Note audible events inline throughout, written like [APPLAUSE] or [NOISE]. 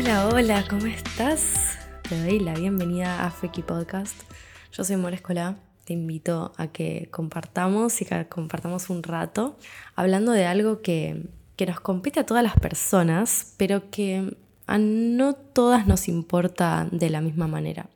Hola, hola, ¿cómo estás? Te doy la bienvenida a Feki Podcast. Yo soy More Escola. Te invito a que compartamos y que compartamos un rato hablando de algo que, que nos compete a todas las personas, pero que a no todas nos importa de la misma manera.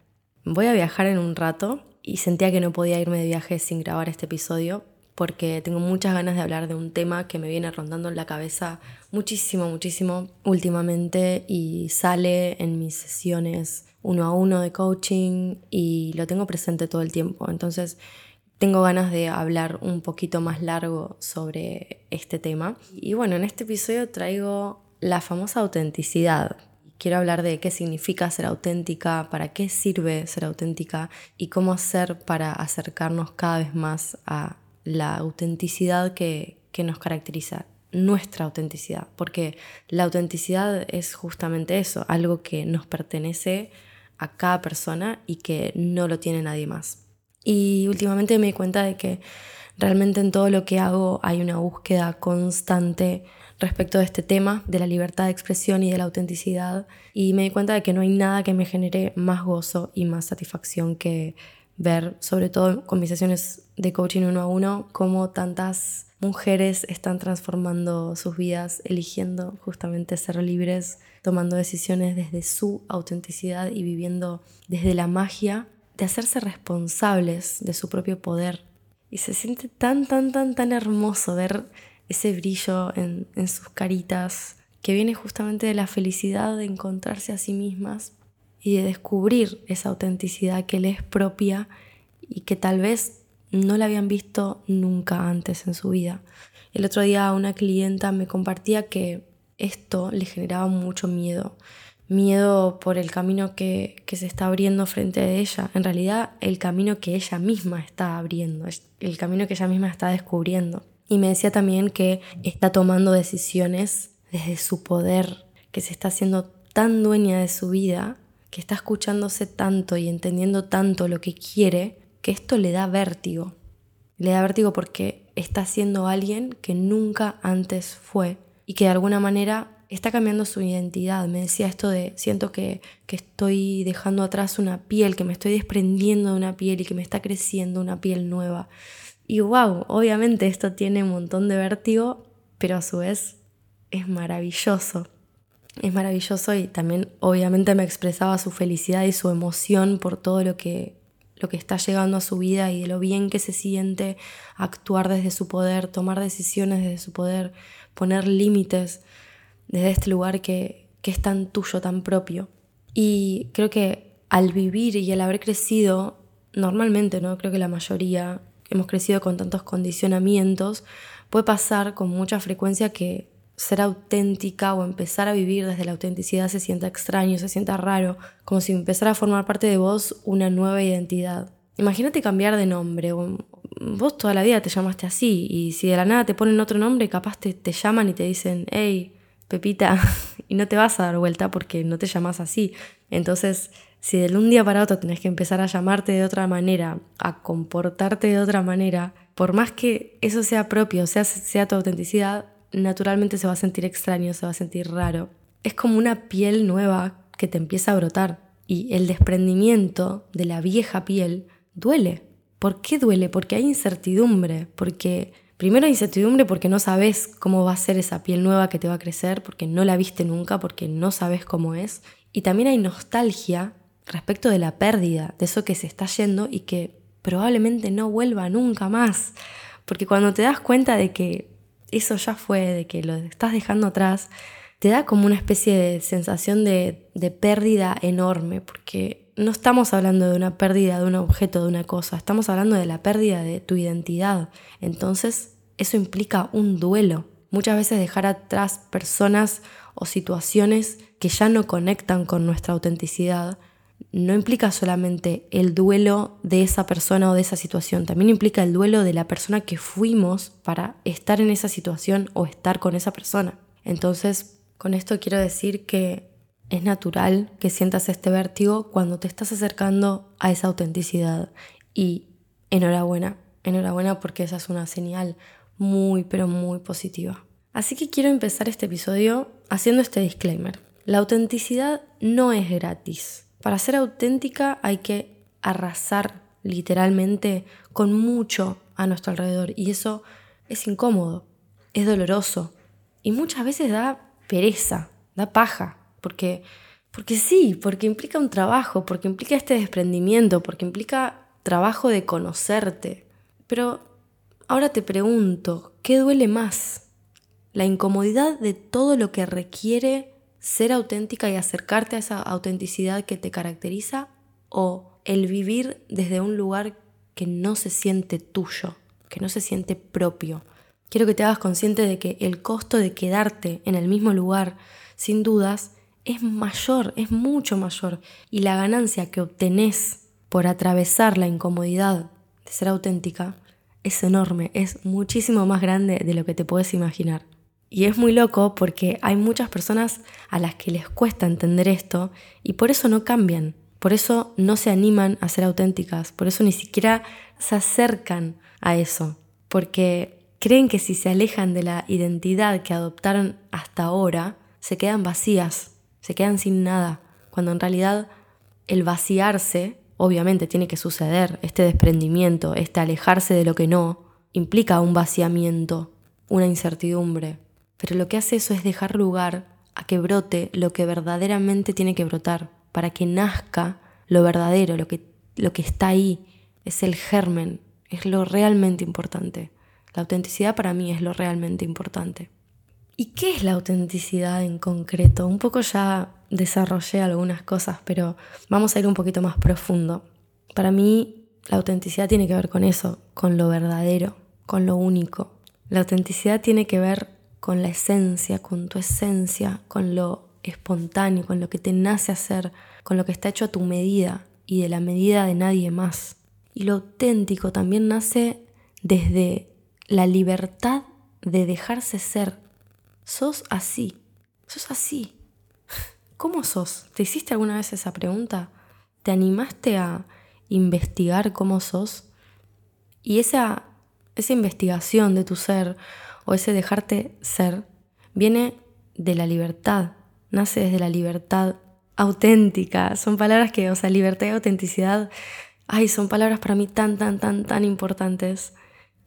Voy a viajar en un rato y sentía que no podía irme de viaje sin grabar este episodio porque tengo muchas ganas de hablar de un tema que me viene rondando en la cabeza muchísimo, muchísimo últimamente y sale en mis sesiones uno a uno de coaching y lo tengo presente todo el tiempo. Entonces tengo ganas de hablar un poquito más largo sobre este tema. Y bueno, en este episodio traigo la famosa autenticidad. Quiero hablar de qué significa ser auténtica, para qué sirve ser auténtica y cómo hacer para acercarnos cada vez más a la autenticidad que, nos caracteriza, nuestra autenticidad, porque la autenticidad es justamente eso, algo que nos pertenece a cada persona y que no lo tiene nadie más. Y últimamente me di cuenta de que realmente en todo lo que hago hay una búsqueda constante respecto de este tema, de la libertad de expresión y de la autenticidad, y me di cuenta de que no hay nada que me genere más gozo y más satisfacción que ver, sobre todo con mis de coaching uno a uno, cómo tantas mujeres están transformando sus vidas, eligiendo justamente ser libres, tomando decisiones desde su autenticidad y viviendo desde la magia de hacerse responsables de su propio poder. Y se siente tan, tan, tan, tan hermoso ver ese brillo en, en sus caritas que viene justamente de la felicidad de encontrarse a sí mismas y de descubrir esa autenticidad que le es propia y que tal vez no la habían visto nunca antes en su vida. El otro día una clienta me compartía que esto le generaba mucho miedo, miedo por el camino que, que se está abriendo frente a ella, en realidad el camino que ella misma está abriendo, el camino que ella misma está descubriendo. Y me decía también que está tomando decisiones desde su poder, que se está haciendo tan dueña de su vida que está escuchándose tanto y entendiendo tanto lo que quiere, que esto le da vértigo. Le da vértigo porque está siendo alguien que nunca antes fue y que de alguna manera está cambiando su identidad. Me decía esto de, siento que, que estoy dejando atrás una piel, que me estoy desprendiendo de una piel y que me está creciendo una piel nueva. Y wow, obviamente esto tiene un montón de vértigo, pero a su vez es maravilloso es maravilloso y también obviamente me expresaba su felicidad y su emoción por todo lo que, lo que está llegando a su vida y de lo bien que se siente actuar desde su poder, tomar decisiones desde su poder, poner límites desde este lugar que, que es tan tuyo, tan propio. Y creo que al vivir y al haber crecido, normalmente, ¿no? Creo que la mayoría hemos crecido con tantos condicionamientos, puede pasar con mucha frecuencia que ser auténtica o empezar a vivir desde la autenticidad se sienta extraño, se sienta raro, como si empezara a formar parte de vos una nueva identidad. Imagínate cambiar de nombre, vos toda la vida te llamaste así y si de la nada te ponen otro nombre, capaz te, te llaman y te dicen, hey, Pepita, [LAUGHS] y no te vas a dar vuelta porque no te llamas así. Entonces, si de un día para otro tenés que empezar a llamarte de otra manera, a comportarte de otra manera, por más que eso sea propio, sea, sea tu autenticidad, naturalmente se va a sentir extraño, se va a sentir raro. Es como una piel nueva que te empieza a brotar y el desprendimiento de la vieja piel duele. ¿Por qué duele? Porque hay incertidumbre, porque primero hay incertidumbre porque no sabes cómo va a ser esa piel nueva que te va a crecer, porque no la viste nunca, porque no sabes cómo es. Y también hay nostalgia respecto de la pérdida, de eso que se está yendo y que probablemente no vuelva nunca más. Porque cuando te das cuenta de que eso ya fue, de que lo estás dejando atrás, te da como una especie de sensación de, de pérdida enorme, porque no estamos hablando de una pérdida de un objeto, de una cosa, estamos hablando de la pérdida de tu identidad. Entonces, eso implica un duelo. Muchas veces dejar atrás personas o situaciones que ya no conectan con nuestra autenticidad no implica solamente el duelo de esa persona o de esa situación, también implica el duelo de la persona que fuimos para estar en esa situación o estar con esa persona. Entonces, con esto quiero decir que es natural que sientas este vértigo cuando te estás acercando a esa autenticidad y enhorabuena, enhorabuena porque esa es una señal muy pero muy positiva. Así que quiero empezar este episodio haciendo este disclaimer. La autenticidad no es gratis. Para ser auténtica hay que arrasar literalmente con mucho a nuestro alrededor y eso es incómodo, es doloroso y muchas veces da pereza, da paja, porque porque sí, porque implica un trabajo, porque implica este desprendimiento, porque implica trabajo de conocerte. Pero ahora te pregunto, ¿qué duele más? ¿La incomodidad de todo lo que requiere ser auténtica y acercarte a esa autenticidad que te caracteriza? ¿O el vivir desde un lugar que no se siente tuyo, que no se siente propio? Quiero que te hagas consciente de que el costo de quedarte en el mismo lugar, sin dudas, es mayor, es mucho mayor. Y la ganancia que obtenés por atravesar la incomodidad de ser auténtica es enorme, es muchísimo más grande de lo que te puedes imaginar. Y es muy loco porque hay muchas personas a las que les cuesta entender esto y por eso no cambian, por eso no se animan a ser auténticas, por eso ni siquiera se acercan a eso, porque creen que si se alejan de la identidad que adoptaron hasta ahora, se quedan vacías se quedan sin nada, cuando en realidad el vaciarse, obviamente tiene que suceder, este desprendimiento, este alejarse de lo que no, implica un vaciamiento, una incertidumbre, pero lo que hace eso es dejar lugar a que brote lo que verdaderamente tiene que brotar, para que nazca lo verdadero, lo que, lo que está ahí, es el germen, es lo realmente importante. La autenticidad para mí es lo realmente importante. ¿Y qué es la autenticidad en concreto? Un poco ya desarrollé algunas cosas, pero vamos a ir un poquito más profundo. Para mí, la autenticidad tiene que ver con eso, con lo verdadero, con lo único. La autenticidad tiene que ver con la esencia, con tu esencia, con lo espontáneo, con lo que te nace hacer, con lo que está hecho a tu medida y de la medida de nadie más. Y lo auténtico también nace desde la libertad de dejarse ser sos así, sos así. [LAUGHS] ¿Cómo sos? ¿Te hiciste alguna vez esa pregunta? ¿Te animaste a investigar cómo sos? Y esa, esa investigación de tu ser o ese dejarte ser viene de la libertad, nace desde la libertad auténtica. Son palabras que, o sea, libertad y autenticidad, ay, son palabras para mí tan, tan, tan, tan importantes.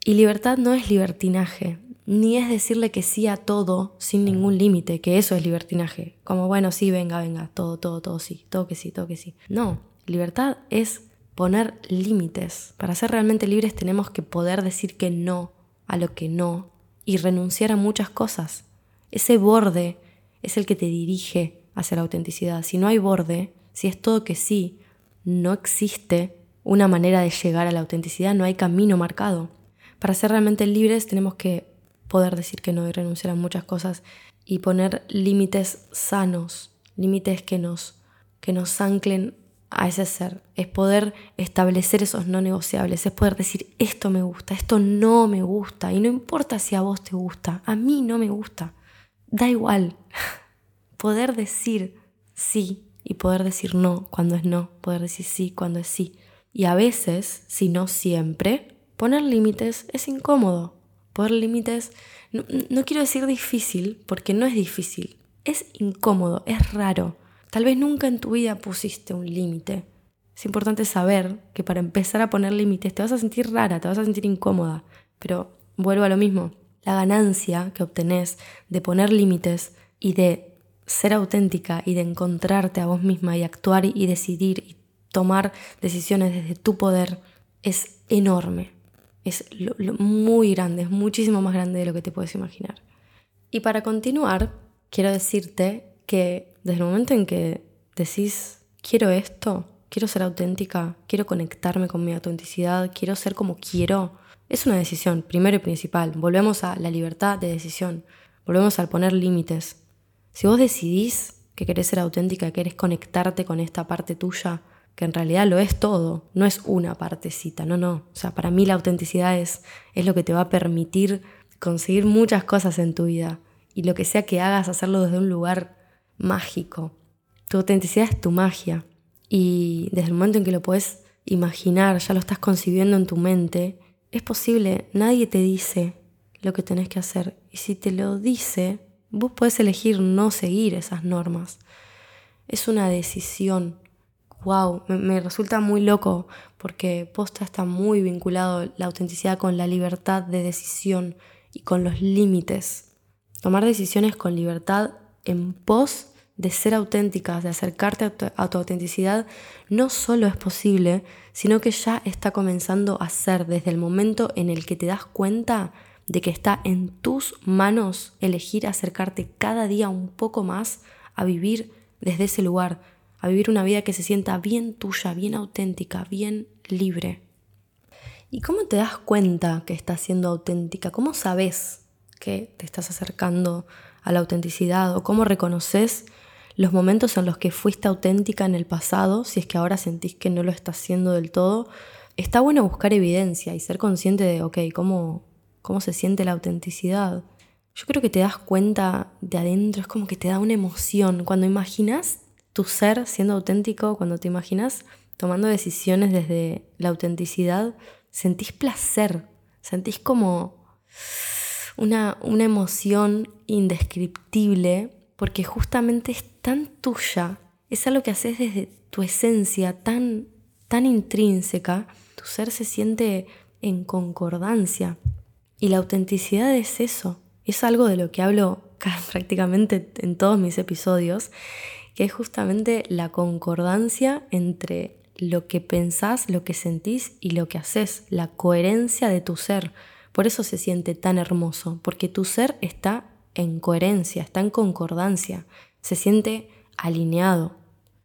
Y libertad no es libertinaje, ni es decirle que sí a todo sin ningún límite, que eso es libertinaje. Como, bueno, sí, venga, venga, todo, todo, todo sí, todo que sí, todo que sí. No, libertad es poner límites. Para ser realmente libres tenemos que poder decir que no a lo que no y renunciar a muchas cosas. Ese borde es el que te dirige hacia la autenticidad. Si no hay borde, si es todo que sí, no existe una manera de llegar a la autenticidad, no hay camino marcado. Para ser realmente libres tenemos que poder decir que no y renunciar a muchas cosas y poner límites sanos, límites que nos, que nos anclen a ese ser, es poder establecer esos no negociables, es poder decir esto me gusta, esto no me gusta, y no importa si a vos te gusta, a mí no me gusta, da igual, [LAUGHS] poder decir sí y poder decir no cuando es no, poder decir sí cuando es sí, y a veces, si no siempre, poner límites es incómodo, Poner límites, no, no quiero decir difícil, porque no es difícil, es incómodo, es raro. Tal vez nunca en tu vida pusiste un límite. Es importante saber que para empezar a poner límites te vas a sentir rara, te vas a sentir incómoda. Pero vuelvo a lo mismo. La ganancia que obtenés de poner límites y de ser auténtica y de encontrarte a vos misma y actuar y decidir y tomar decisiones desde tu poder es enorme es muy grande, es muchísimo más grande de lo que te puedes imaginar. Y para continuar, quiero decirte que desde el momento en que decís, quiero esto, quiero ser auténtica, quiero conectarme con mi autenticidad, quiero ser como quiero, es una decisión, primero y principal. Volvemos a la libertad de decisión, volvemos al poner límites. Si vos decidís que querés ser auténtica, que querés conectarte con esta parte tuya, que en realidad lo es todo, no es una partecita, no, no. O sea, para mí la autenticidad es, es lo que te va a permitir conseguir muchas cosas en tu vida y lo que sea que hagas, hacerlo desde un lugar mágico. Tu autenticidad es tu magia y desde el momento en que lo puedes imaginar, ya lo estás concibiendo en tu mente, es posible, nadie te dice lo que tenés que hacer y si te lo dice, Vos podés elegir no seguir esas normas. Es una decisión. Wow, me, resulta muy loco porque posta está muy vinculado la autenticidad con la libertad de decisión y con los límites. Tomar decisiones con libertad en pos de ser auténticas, de acercarte a tu, autenticidad, no solo es posible, sino que ya está comenzando a ser desde el momento en el que te das cuenta de que está en tus manos elegir acercarte cada día un poco más a vivir desde ese lugar, a vivir una vida que se sienta bien tuya, bien auténtica, bien libre. ¿Y cómo te das cuenta que estás siendo auténtica? ¿Cómo sabes que te estás acercando a la autenticidad o cómo reconoces los momentos en los que fuiste auténtica en el pasado, si es que ahora sentís que no lo estás haciendo del todo, está bueno buscar evidencia y ser consciente de, ok, ¿cómo, cómo se siente la autenticidad? Yo creo que te das cuenta de adentro, es como que te da una emoción. Cuando imaginas tu ser siendo auténtico, cuando te imaginas tomando decisiones desde la autenticidad, sentís placer, sentís como una, una emoción indescriptible porque justamente es tan tuya, es algo que haces desde tu esencia tan, tan intrínseca, tu ser se siente en concordancia. Y la autenticidad es eso, es algo de lo que hablo [LAUGHS] prácticamente en todos mis episodios, que es justamente la concordancia entre lo que pensás, lo que sentís y lo que haces, la coherencia de tu ser. Por eso se siente tan hermoso, porque tu ser está en coherencia, está en concordancia, se siente alineado.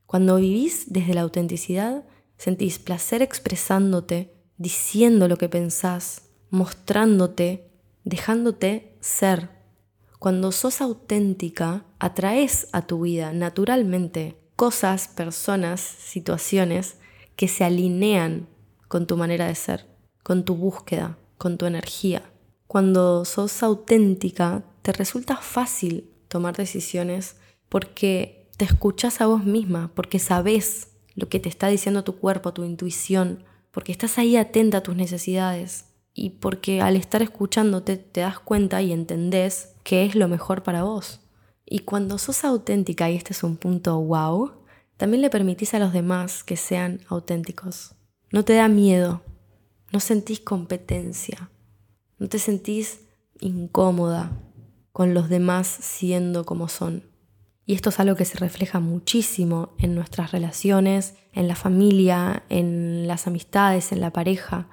Cuando vivís desde la autenticidad, sentís placer expresándote, diciendo lo que pensás, mostrándote, dejándote ser. Cuando sos auténtica, atraes a tu vida naturalmente cosas, personas, situaciones que se alinean con tu manera de ser, con tu búsqueda, con tu energía. Cuando sos auténtica, te resulta fácil tomar decisiones porque te escuchas a vos misma, porque sabes lo que te está diciendo tu cuerpo, tu intuición, porque estás ahí atenta a tus necesidades y porque al estar escuchándote te das cuenta y entendés qué es lo mejor para vos. Y cuando sos auténtica, y este es un punto wow, también le permitís a los demás que sean auténticos. No te da miedo, no sentís competencia, no te sentís incómoda, con los demás siendo como son. Y esto es algo que se refleja muchísimo en nuestras relaciones, en la familia, en las amistades, en la pareja.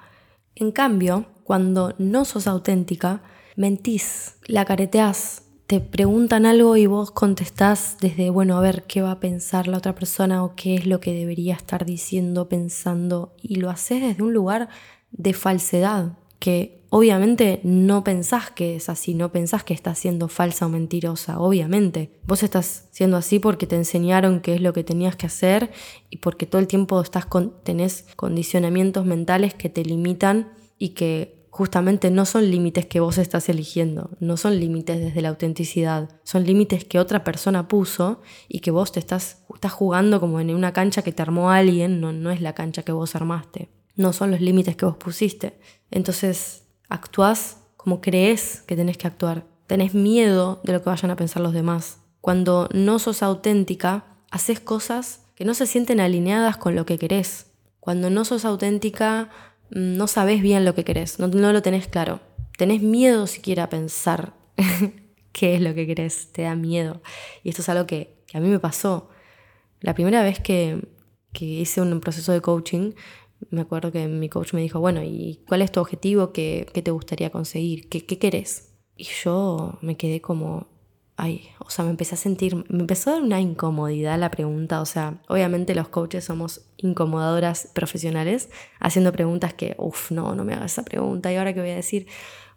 En cambio, cuando no sos auténtica, mentís, la careteás, te preguntan algo y vos contestás desde, bueno, a ver qué va a pensar la otra persona o qué es lo que debería estar diciendo, pensando, y lo haces desde un lugar de falsedad, que obviamente no pensás que es así, no pensás que estás siendo falsa o mentirosa, obviamente. Vos estás siendo así porque te enseñaron qué es lo que tenías que hacer y porque todo el tiempo estás tenés condicionamientos mentales que te limitan y que justamente no son límites que vos estás eligiendo, no son límites desde la autenticidad, son límites que otra persona puso y que vos te estás, estás jugando como en una cancha que te armó alguien, no, no es la cancha que vos armaste, no son los límites que vos pusiste. Entonces, Actúas como crees que tenés que actuar. Tenés miedo de lo que vayan a pensar los demás. Cuando no sos auténtica, haces cosas que no se sienten alineadas con lo que querés. Cuando no sos auténtica, mm, no sabes bien lo que querés, no, lo tenés claro. Tenés miedo siquiera a pensar [LAUGHS] qué es lo que querés, te da miedo. Y esto es algo que, a mí me pasó. La primera vez que, que hice un proceso de coaching, me acuerdo que mi coach me dijo, bueno, ¿y cuál es tu objetivo? ¿Qué, te gustaría conseguir? ¿Qué, ¿Qué querés? Y yo me quedé como, ay, o sea, me empecé a sentir, me empezó a dar una incomodidad la pregunta, o sea, obviamente los coaches somos incomodadoras profesionales, haciendo preguntas que, uff, no, no me hagas esa pregunta, ¿y ahora qué voy a decir?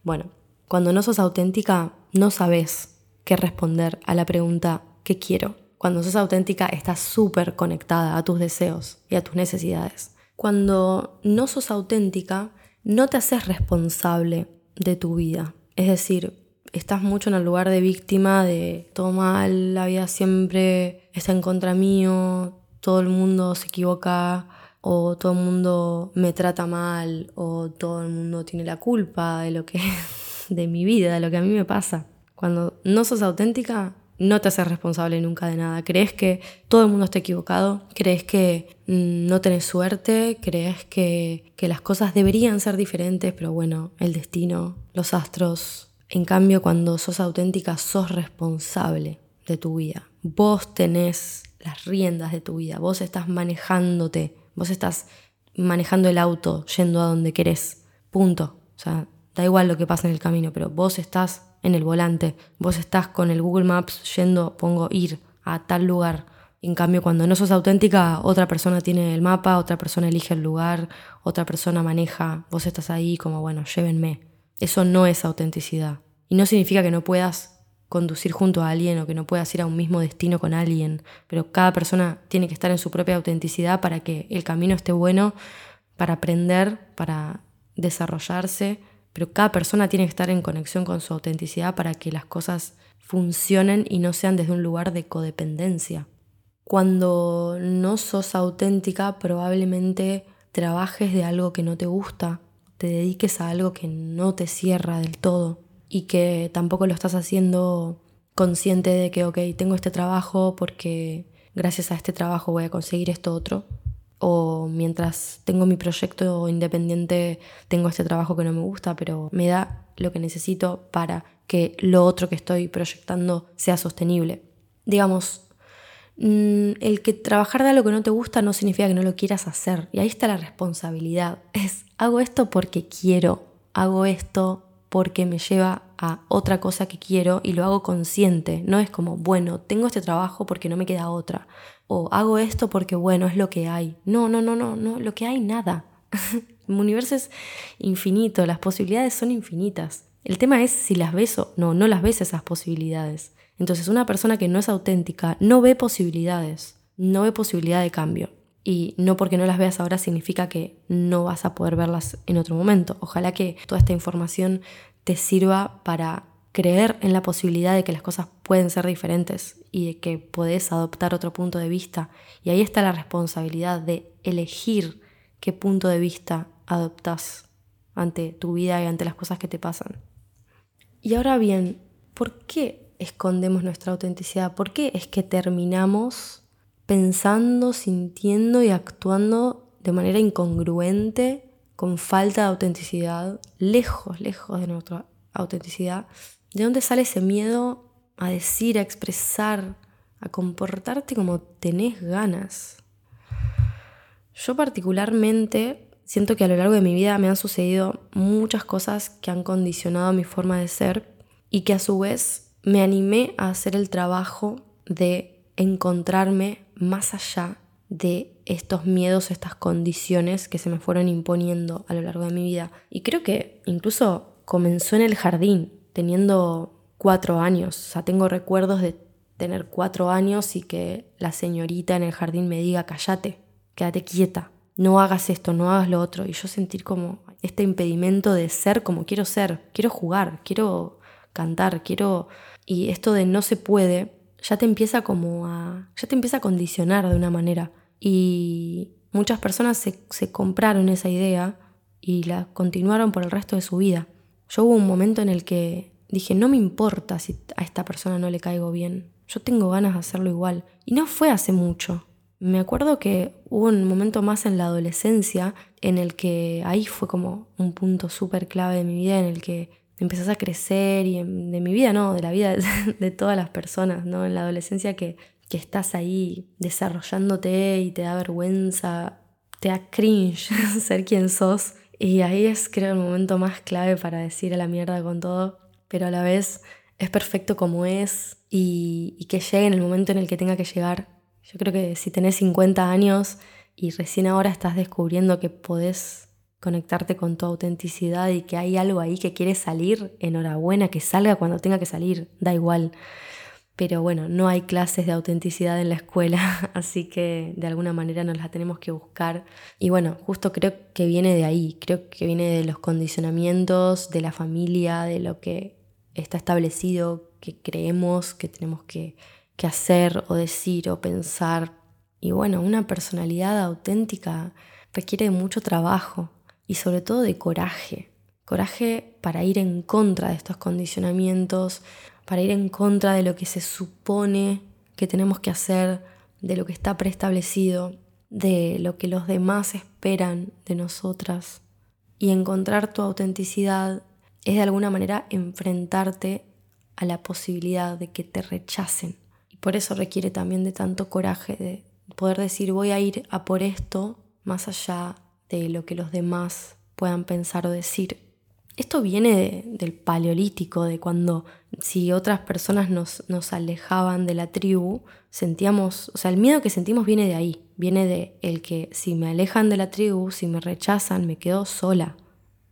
Bueno, cuando no sos auténtica, no sabes qué responder a la pregunta, ¿qué quiero? Cuando sos auténtica, estás súper conectada a tus deseos y a tus necesidades. Cuando no sos auténtica, no te haces responsable de tu vida. Es decir, estás mucho en el lugar de víctima, de todo mal, la vida siempre está en contra mío, todo el mundo se equivoca, o todo el mundo me trata mal, o todo el mundo tiene la culpa de lo que [LAUGHS] de mi vida, de lo que a mí me pasa. Cuando no sos auténtica, no te haces responsable nunca de nada. Crees que todo el mundo está equivocado, crees que mm, no tenés suerte, crees que, que las cosas deberían ser diferentes, pero bueno, el destino, los astros. En cambio, cuando sos auténtica, sos responsable de tu vida. Vos tenés las riendas de tu vida, vos estás manejándote, vos estás manejando el auto, yendo a donde querés. Punto. O sea, da igual lo que pasa en el camino, pero vos estás en el volante, vos estás con el Google Maps yendo, pongo ir a tal lugar. En cambio, cuando no sos auténtica, otra persona tiene el mapa, otra persona elige el lugar, otra persona maneja, vos estás ahí como, bueno, llévenme. Eso no es autenticidad. Y no significa que no puedas conducir junto a alguien o que no puedas ir a un mismo destino con alguien, pero cada persona tiene que estar en su propia autenticidad para que el camino esté bueno, para aprender, para desarrollarse pero cada persona tiene que estar en conexión con su autenticidad para que las cosas funcionen y no sean desde un lugar de codependencia. Cuando no sos auténtica, probablemente trabajes de algo que no te gusta, te dediques a algo que no te cierra del todo y que tampoco lo estás haciendo consciente de que, ok, tengo este trabajo porque gracias a este trabajo voy a conseguir esto otro, o mientras tengo mi proyecto independiente tengo este trabajo que no me gusta, pero me da lo que necesito para que lo otro que estoy proyectando sea sostenible. Digamos, mm, el que trabajar de algo que no te gusta no significa que no lo quieras hacer. Y ahí está la responsabilidad. Es, hago esto porque quiero, hago esto porque me lleva a otra cosa que quiero y lo hago consciente. No es como, bueno, tengo este trabajo porque no me queda otra o hago esto porque bueno, es lo que hay. No, no, no, no, no, lo que hay nada. [LAUGHS] El universo es infinito, las posibilidades son infinitas. El tema es si las ves o no, no las ves esas posibilidades. Entonces una persona que no es auténtica no ve posibilidades, no ve posibilidad de cambio. Y no porque no las veas ahora significa que no vas a poder verlas en otro momento. Ojalá que toda esta información te sirva para creer en la posibilidad de que las cosas pueden ser diferentes y de que podés adoptar otro punto de vista. Y ahí está la responsabilidad de elegir qué punto de vista adoptas ante tu vida y ante las cosas que te pasan. Y ahora bien, ¿por qué escondemos nuestra autenticidad? ¿Por qué es que terminamos pensando, sintiendo y actuando de manera incongruente, con falta de autenticidad, lejos, lejos de nuestra autenticidad? ¿De dónde sale ese miedo a decir, a expresar, a comportarte como tenés ganas? Yo particularmente siento que a lo largo de mi vida me han sucedido muchas cosas que han condicionado mi forma de ser y que a su vez me animé a hacer el trabajo de encontrarme más allá de estos miedos, estas condiciones que se me fueron imponiendo a lo largo de mi vida. Y creo que incluso comenzó en el jardín teniendo cuatro años. O sea, tengo recuerdos de tener cuatro años y que la señorita en el jardín me diga, cállate, quédate quieta, no hagas esto, no hagas lo otro. Y yo sentir como este impedimento de ser como quiero ser, quiero jugar, quiero cantar, quiero... Y esto de no se puede, ya te empieza como a... ya te empieza a condicionar de una manera. Y muchas personas se, se compraron esa idea y la continuaron por el resto de su vida. Yo hubo un momento en el que dije, no me importa si a esta persona no le caigo bien, yo tengo ganas de hacerlo igual. Y no fue hace mucho. Me acuerdo que hubo un momento más en la adolescencia en el que ahí fue como un punto súper clave de mi vida en el que empezás a crecer y de mi vida no, de la vida [LAUGHS] de, todas las personas, ¿no? En la adolescencia que, que estás ahí desarrollándote y te da vergüenza, te da cringe [LAUGHS] ser quien sos y ahí es creo el momento más clave para decir a la mierda con todo, pero a la vez es perfecto como es y, que llegue en el momento en el que tenga que llegar. Yo creo que si tenés 50 años y recién ahora estás descubriendo que podés conectarte con tu autenticidad y que hay algo ahí que quiere salir, enhorabuena, que salga cuando tenga que salir, da igual pero bueno, no hay clases de autenticidad en la escuela, [LAUGHS] así que de alguna manera nos las tenemos que buscar. Y bueno, justo creo que viene de ahí, creo que viene de los condicionamientos, de la familia, de lo que está establecido, que creemos que tenemos que, que hacer o decir o pensar. Y bueno, una personalidad auténtica requiere mucho trabajo y sobre todo de coraje. Coraje para ir en contra de estos condicionamientos, para ir en contra de lo que se supone que tenemos que hacer, de lo que está preestablecido, de lo que los demás esperan de nosotras. Y encontrar tu autenticidad es de alguna manera enfrentarte a la posibilidad de que te rechacen. Y por eso requiere también de tanto coraje de poder decir voy a ir a por esto más allá de lo que los demás puedan pensar o decir. Esto viene del paleolítico, de cuando si otras personas nos, nos, alejaban de la tribu, sentíamos, o sea, el miedo que sentimos viene de ahí, viene de el que si me alejan de la tribu, si me rechazan, me quedo sola,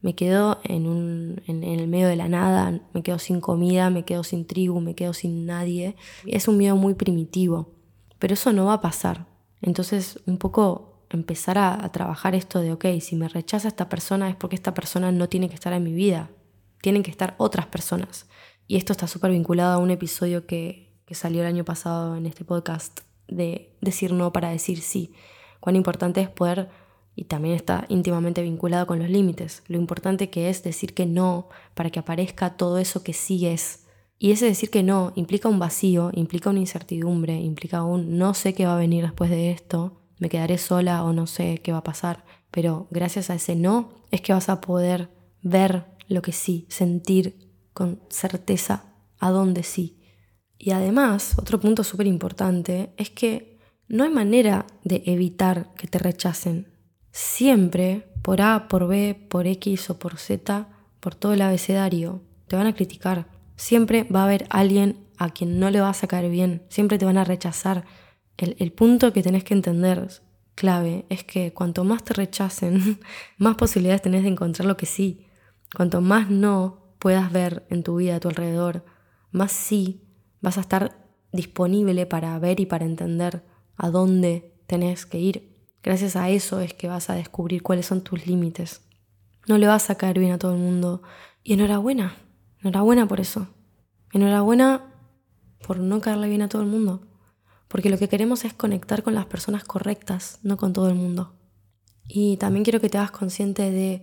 me quedo en, un, en, el medio de la nada, me quedo sin comida, me quedo sin tribu, me quedo sin nadie. Es un miedo muy primitivo, pero eso no va a pasar. Entonces, un poco empezar a, trabajar esto de, ok, si me rechaza esta persona es porque esta persona no tiene que estar en mi vida, tienen que estar otras personas. Y esto está súper vinculado a un episodio que, que salió el año pasado en este podcast de decir no para decir sí. Cuán importante es poder y también está íntimamente vinculado con los límites. Lo importante que es decir que no para que aparezca todo eso que sí es. Y ese decir que no implica un vacío, implica una incertidumbre, implica un no sé qué va a venir después de esto, me quedaré sola o no sé qué va a pasar. Pero gracias a ese no es que vas a poder ver lo que sí, sentir con certeza a dónde sí. Y además, otro punto súper importante es que no hay manera de evitar que te rechacen siempre, por A, por B, por X o por Z, por todo el abecedario, te van a criticar. Siempre va a haber alguien a quien no le va a sacar bien, siempre te van a rechazar. El, punto que tenés que entender clave es que cuanto más te rechacen, [LAUGHS] más posibilidades tenés de encontrar lo que sí. Cuanto más no puedas ver en tu vida a tu alrededor, más sí vas a estar disponible para ver y para entender a dónde tenés que ir. Gracias a eso es que vas a descubrir cuáles son tus límites. No le vas a caer bien a todo el mundo. Y enhorabuena, enhorabuena por eso. Enhorabuena por no caerle bien a todo el mundo. Porque lo que queremos es conectar con las personas correctas, no con todo el mundo. Y también quiero que te hagas consciente de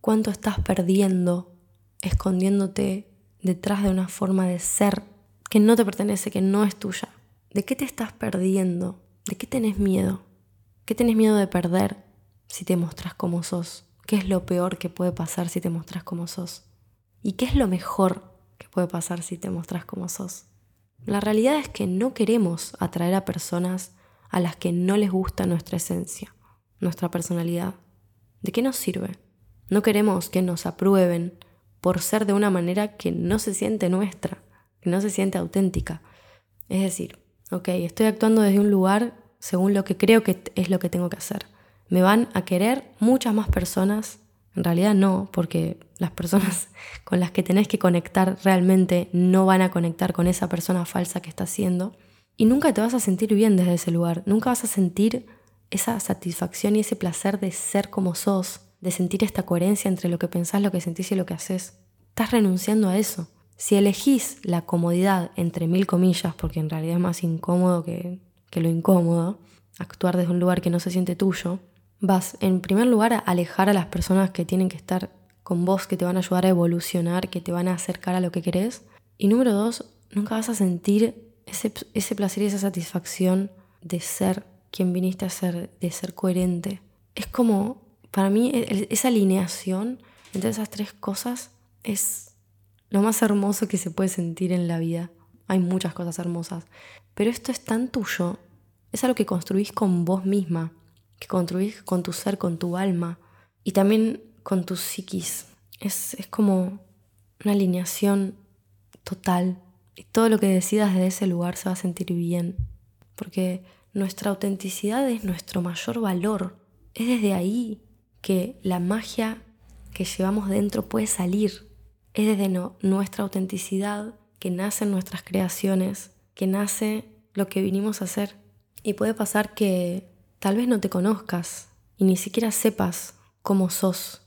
cuánto estás perdiendo escondiéndote detrás de una forma de ser que no te pertenece, que no es tuya. ¿De qué te estás perdiendo? ¿De qué tenés miedo? ¿Qué tenés miedo de perder si te mostrás como sos? ¿Qué es lo peor que puede pasar si te mostrás como sos? ¿Y qué es lo mejor que puede pasar si te mostrás como sos? La realidad es que no queremos atraer a personas a las que no les gusta nuestra esencia, nuestra personalidad. ¿De qué nos sirve? No queremos que nos aprueben por ser de una manera que no se siente nuestra, que no se siente auténtica. Es decir, ok, estoy actuando desde un lugar según lo que creo que es lo que tengo que hacer. Me van a querer muchas más personas. En realidad no, porque las personas [LAUGHS] con las que tenés que conectar realmente no van a conectar con esa persona falsa que estás siendo. Y nunca te vas a sentir bien desde ese lugar. Nunca vas a sentir esa satisfacción y ese placer de ser como sos, de sentir esta coherencia entre lo que pensás, lo que sentís y lo que haces. Estás renunciando a eso. Si elegís la comodidad, entre mil comillas, porque en realidad es más incómodo que que lo incómodo, actuar desde un lugar que no se siente tuyo, vas en primer lugar a alejar a las personas que tienen que estar con vos, que te van a ayudar a evolucionar, que te van a acercar a lo que querés. Y número dos, nunca vas a sentir ese, ese placer y esa satisfacción de ser quien viniste a ser, de ser coherente. Es como, para mí, e, esa alineación entre esas tres cosas es lo más hermoso que se puede sentir en la vida. Hay muchas cosas hermosas, pero esto es tan tuyo es algo que construís con vos misma, que construís con tu ser, con tu alma y también con tu psiquis. Es, es como una alineación total y todo lo que decidas de ese lugar se va a sentir bien, porque nuestra autenticidad es nuestro mayor valor. Es desde ahí que la magia que llevamos dentro puede salir. Es desde nuestra autenticidad que nacen nuestras creaciones, que nace lo que vinimos a hacer. Y puede pasar que tal vez no te conozcas y ni siquiera sepas cómo sos,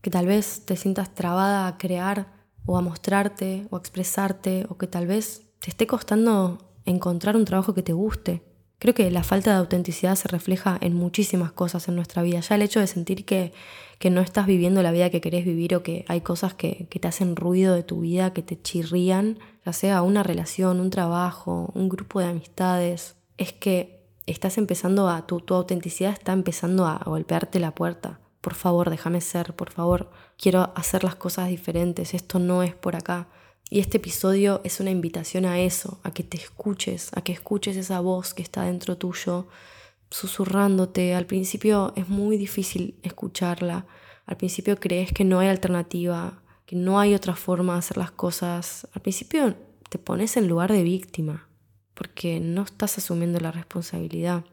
que tal vez te sientas trabada a crear o a mostrarte o a expresarte o que tal vez te esté costando encontrar un trabajo que te guste, Creo que la falta de autenticidad se refleja en muchísimas cosas en nuestra vida. Ya el hecho de sentir que, que no estás viviendo la vida que querés vivir o que hay cosas que, que te hacen ruido de tu vida, que te chirrían, ya sea una relación, un trabajo, un grupo de amistades, es que estás empezando a, tu, tu autenticidad está empezando a golpearte la puerta. Por favor, déjame ser, por favor, quiero hacer las cosas diferentes, esto no es por acá. Y este episodio es una invitación a eso, a que te escuches, a que escuches esa voz que está dentro tuyo, susurrándote. Al principio es muy difícil escucharla. Al principio crees que no hay alternativa, que no hay otra forma de hacer las cosas. Al principio te pones en lugar de víctima, porque no estás asumiendo la responsabilidad.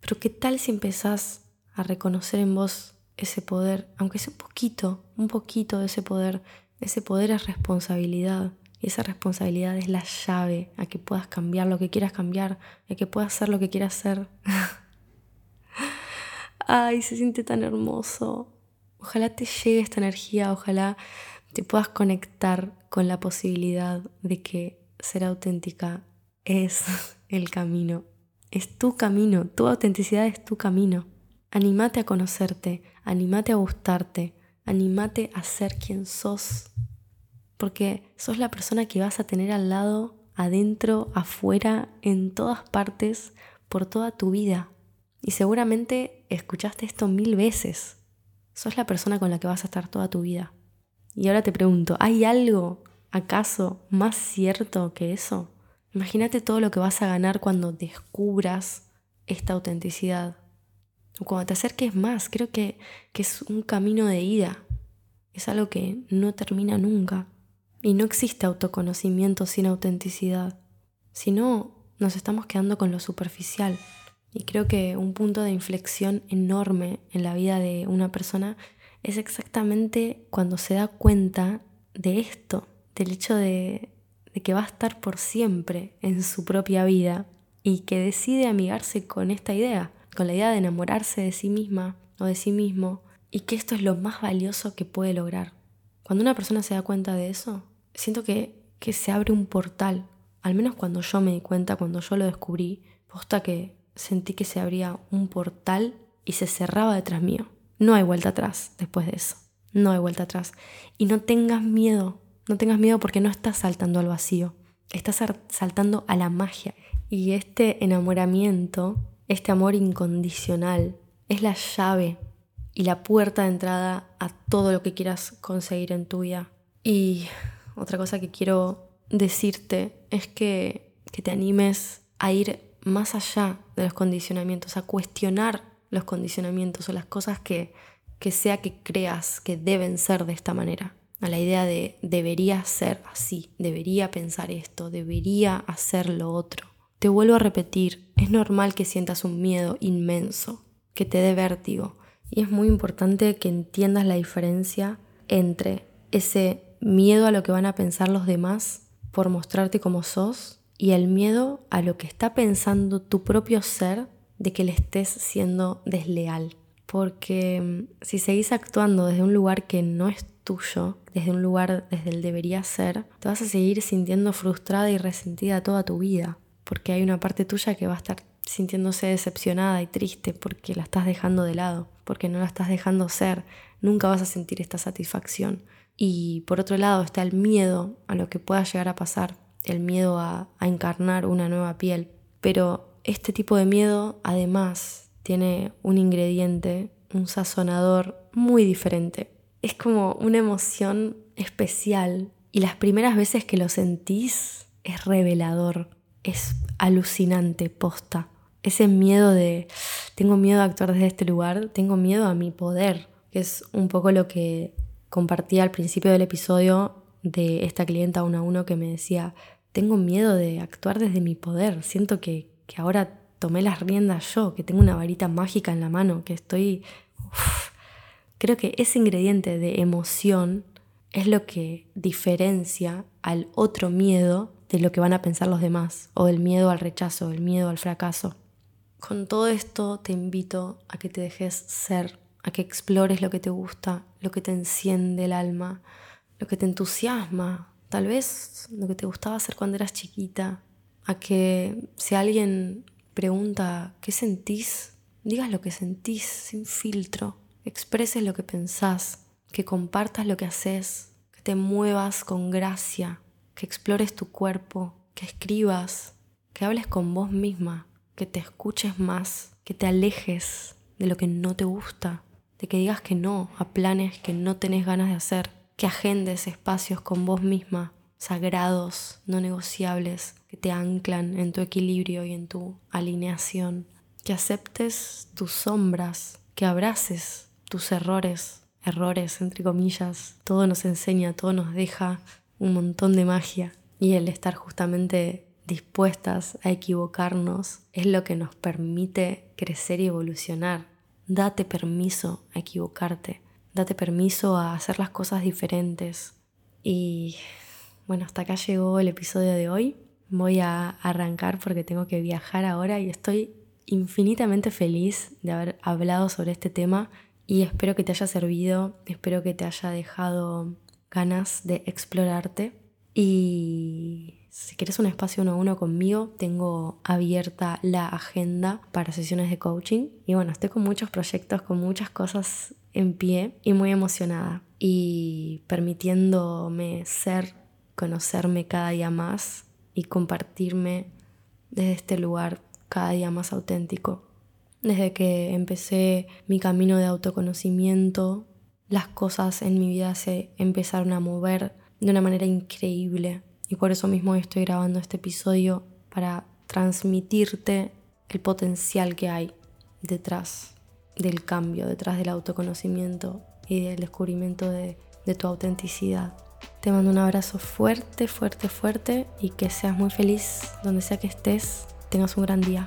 Pero ¿qué tal si empezás a reconocer en vos ese poder, aunque sea un poquito, un poquito de ese poder? Ese poder es responsabilidad. Y esa responsabilidad es la llave a que puedas cambiar lo que quieras cambiar, a que puedas hacer lo que quieras hacer. [LAUGHS] Ay, se siente tan hermoso. Ojalá te llegue esta energía, ojalá te puedas conectar con la posibilidad de que ser auténtica es el camino. Es tu camino, tu autenticidad es tu camino. Anímate a conocerte, anímate a gustarte, anímate a ser quien sos porque sos la persona que vas a tener al lado, adentro, afuera, en todas partes, por toda tu vida. Y seguramente escuchaste esto mil veces. Sos la persona con la que vas a estar toda tu vida. Y ahora te pregunto, ¿hay algo acaso más cierto que eso? Imagínate todo lo que vas a ganar cuando descubras esta autenticidad. O cuando te acerques más, creo que, que es un camino de ida. Es algo que no termina nunca. Y no existe autoconocimiento sin autenticidad. Si no, nos estamos quedando con lo superficial. Y creo que un punto de inflexión enorme en la vida de una persona es exactamente cuando se da cuenta de esto, del hecho de, de que va a estar por siempre en su propia vida y que decide amigarse con esta idea, con la idea de enamorarse de sí misma o de sí mismo y que esto es lo más valioso que puede lograr. Cuando una persona se da cuenta de eso, siento que, que se abre un portal. Al menos cuando yo me di cuenta, cuando yo lo descubrí, posta que sentí que se abría un portal y se cerraba detrás mío. No hay vuelta atrás después de eso. No hay vuelta atrás. Y no tengas miedo. No tengas miedo porque no estás saltando al vacío. Estás saltando a la magia. Y este enamoramiento, este amor incondicional, es la llave y la puerta de entrada a todo lo que quieras conseguir en tu vida. Y otra cosa que quiero decirte es que, que te animes a ir más allá de los condicionamientos, a cuestionar los condicionamientos o las cosas que, que sea que creas que deben ser de esta manera. A la idea de debería ser así, debería pensar esto, debería hacer lo otro. Te vuelvo a repetir, es normal que sientas un miedo inmenso, que te dé vértigo. Y es muy importante que entiendas la diferencia entre ese miedo a lo que van a pensar los demás por mostrarte como sos y el miedo a lo que está pensando tu propio ser de que le estés siendo desleal. Porque mm, si seguís actuando desde un lugar que no es tuyo, desde un lugar desde el debería ser, te vas a seguir sintiendo frustrada y resentida toda tu vida. Porque hay una parte tuya que va a estar sintiéndose decepcionada y triste porque la estás dejando de lado, porque no la estás dejando ser. Nunca vas a sentir esta satisfacción. Y por otro lado está el miedo a lo que pueda llegar a pasar, el miedo a, encarnar una nueva piel. Pero este tipo de miedo además tiene un ingrediente, un sazonador muy diferente. Es como una emoción especial y las primeras veces que lo sentís es revelador, es alucinante, posta. Ese miedo de, tengo miedo a actuar desde este lugar, tengo miedo a mi poder, que es un poco lo que compartía al principio del episodio de esta clienta uno a uno que me decía, tengo miedo de actuar desde mi poder, siento que, ahora tomé las riendas yo, que tengo una varita mágica en la mano, que estoy... Creo que ese ingrediente de emoción es lo que diferencia al otro miedo de lo que van a pensar los demás, o el miedo al rechazo, el miedo al fracaso. Con todo esto te invito a que te dejes ser a que explores lo que te gusta, lo que te enciende el alma, lo que te entusiasma, tal vez lo que te gustaba hacer cuando eras chiquita, a que si alguien pregunta ¿qué sentís? Digas lo que sentís sin filtro, expreses lo que pensás, que compartas lo que haces, que te muevas con gracia, que explores tu cuerpo, que escribas, que hables con vos misma, que te escuches más, que te alejes de lo que no te gusta, de que digas que no a planes que no tenés ganas de hacer, que agendes espacios con vos misma, sagrados, no negociables, que te anclan en tu equilibrio y en tu alineación, que aceptes tus sombras, que abraces tus errores, errores entre comillas, todo nos enseña, todo nos deja un montón de magia y el estar justamente dispuestas a equivocarnos es lo que nos permite crecer y evolucionar. Date permiso a equivocarte, date permiso a hacer las cosas diferentes. Y bueno, hasta acá llegó el episodio de hoy. Voy a arrancar porque tengo que viajar ahora y estoy infinitamente feliz de haber hablado sobre este tema y espero que te haya servido, espero que te haya dejado ganas de explorarte. Y si quieres un espacio uno a uno conmigo, tengo abierta la agenda para sesiones de coaching. Y bueno, estoy con muchos proyectos, con muchas cosas en pie y muy emocionada. Y permitiéndome ser, conocerme cada día más y compartirme desde este lugar cada día más auténtico. Desde que empecé mi camino de autoconocimiento, las cosas en mi vida se empezaron a mover de una manera increíble. Y por eso mismo estoy grabando este episodio para transmitirte el potencial que hay detrás del cambio, detrás del autoconocimiento y del descubrimiento de, tu autenticidad. Te mando un abrazo fuerte, fuerte, fuerte y que seas muy feliz donde sea que estés. Tengas un gran día.